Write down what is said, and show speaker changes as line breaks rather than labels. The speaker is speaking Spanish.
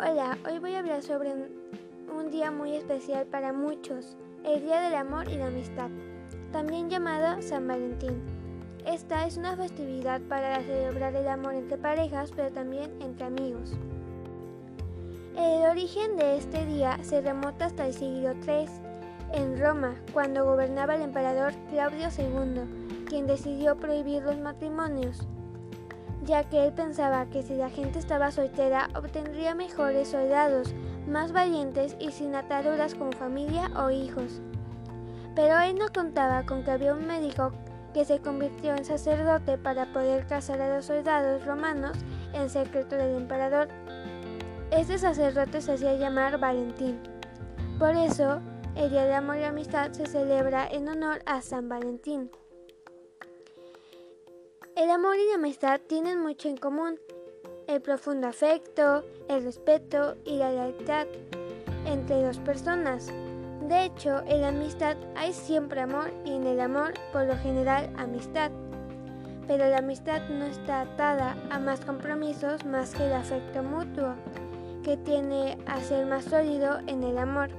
Hola, hoy voy a hablar sobre un día muy especial para muchos, el Día del Amor y la Amistad, también llamado San Valentín. Esta es una festividad para celebrar el amor entre parejas, pero también entre amigos. El origen de este día se remonta hasta el siglo III, en Roma, cuando gobernaba el emperador Claudio II, quien decidió prohibir los matrimonios ya que él pensaba que si la gente estaba soltera obtendría mejores soldados, más valientes y sin ataduras con familia o hijos. Pero él no contaba con que había un médico que se convirtió en sacerdote para poder casar a los soldados romanos en secreto del emperador. Este sacerdote se hacía llamar Valentín. Por eso, el Día de Amor y Amistad se celebra en honor a San Valentín. El amor y la amistad tienen mucho en común, el profundo afecto, el respeto y la lealtad entre dos personas. De hecho, en la amistad hay siempre amor y en el amor, por lo general, amistad. Pero la amistad no está atada a más compromisos más que el afecto mutuo, que tiene a ser más sólido en el amor.